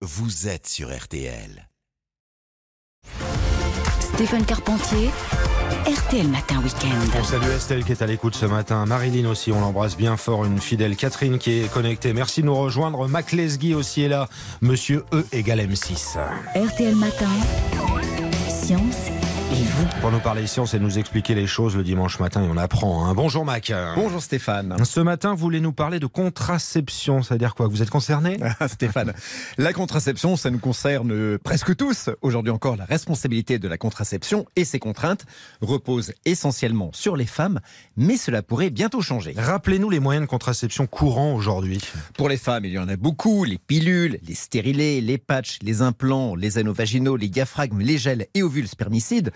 vous êtes sur RTL. Stéphane Carpentier, RTL Matin Week-end. On salue Estelle qui est à l'écoute ce matin. Marilyn aussi, on l'embrasse bien fort. Une fidèle Catherine qui est connectée. Merci de nous rejoindre. Mac Lesguy aussi est là. Monsieur E égale M6. RTL Matin, science et vous. Pour nous parler science et nous expliquer les choses le dimanche matin, et on apprend. hein. Bonjour Mac. Bonjour Stéphane. Ce matin, vous voulez nous parler de contraception. Ça veut dire quoi? Vous êtes concerné? Ah, Stéphane, la contraception, ça nous concerne presque tous. Aujourd'hui encore, la responsabilité de la contraception et ses contraintes reposent essentiellement sur les femmes, mais cela pourrait bientôt changer. Rappelez-nous les moyens de contraception courants aujourd'hui. Pour les femmes, il y en a beaucoup les pilules, les stérilés, les patchs, les implants, les anneaux vaginaux, les diaphragmes, les gels et ovules spermicides.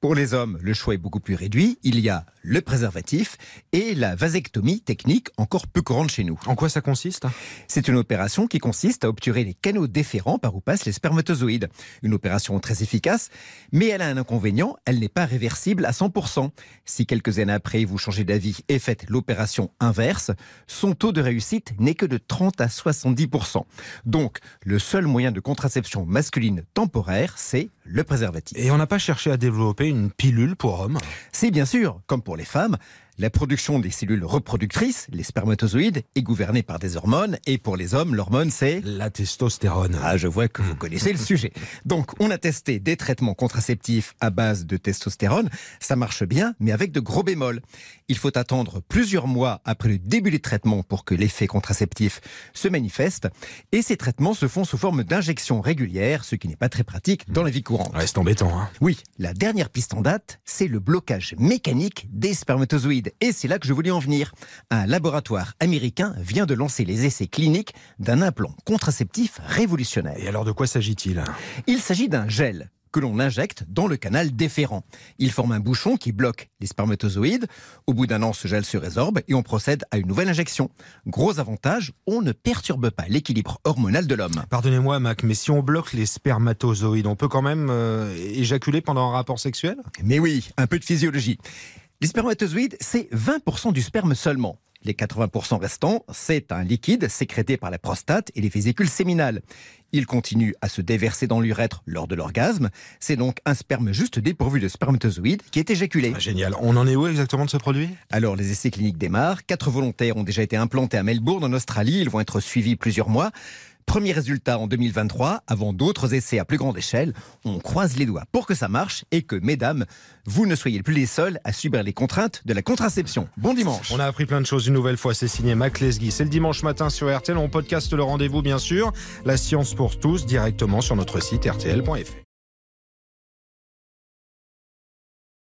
Pour les hommes, le choix est beaucoup plus réduit. Il y a le préservatif et la vasectomie technique encore peu courante chez nous. En quoi ça consiste? C'est une opération qui consiste à obturer les canaux déférents par où passent les spermatozoïdes. Une opération très efficace, mais elle a un inconvénient, elle n'est pas réversible à 100%. Si quelques années après vous changez d'avis et faites l'opération inverse, son taux de réussite n'est que de 30 à 70%. Donc, le seul moyen de contraception masculine temporaire, c'est le préservatif. Et on n'a pas cherché à développer une pilule pour hommes. C'est bien sûr, comme pour les femmes, la production des cellules reproductrices, les spermatozoïdes, est gouvernée par des hormones, et pour les hommes, l'hormone c'est... La testostérone. Ah, je vois que vous connaissez le sujet. Donc, on a testé des traitements contraceptifs à base de testostérone. Ça marche bien, mais avec de gros bémols. Il faut attendre plusieurs mois après le début du traitement pour que l'effet contraceptif se manifeste. Et ces traitements se font sous forme d'injections régulières, ce qui n'est pas très pratique dans la vie courante. C'est embêtant. Hein. Oui, la dernière piste en date, c'est le blocage mécanique des spermatozoïdes. Et c'est là que je voulais en venir. Un laboratoire américain vient de lancer les essais cliniques d'un implant contraceptif révolutionnaire. Et alors de quoi s'agit-il? Il s'agit d'un gel que l'on injecte dans le canal déférent. Il forme un bouchon qui bloque les spermatozoïdes. Au bout d'un an, ce gel se résorbe et on procède à une nouvelle injection. Gros avantage, on ne perturbe pas l'équilibre hormonal de l'homme. Pardonnez-moi Mac, mais si on bloque les spermatozoïdes, on peut quand même euh, éjaculer pendant un rapport sexuel? Mais oui, un peu de physiologie. Les spermatozoïdes, c'est 20% du sperme seulement. Les 80% restants, c'est un liquide sécrété par la prostate et les vésicules séminales. Il continue à se déverser dans l'urètre lors de l'orgasme. C'est donc un sperme juste dépourvu de spermatozoïdes qui est éjaculé. Ah, Génial. On en est où exactement de ce produit? Alors les essais cliniques démarrent. Quatre volontaires ont déjà été implantés à Melbourne, en Australie. Ils vont être suivis plusieurs mois. Premier résultat en 2023, avant d'autres essais à plus grande échelle. On croise les doigts pour que ça marche et que, mesdames, vous ne soyez plus les seuls à subir les contraintes de la contraception. Bon dimanche. On a appris plein de choses une nouvelle fois. C'est signé Mac Lesguy. C'est le dimanche matin sur RTL. On podcast le rendez-vous, bien sûr. La science pour tous directement sur notre site rtl.fr.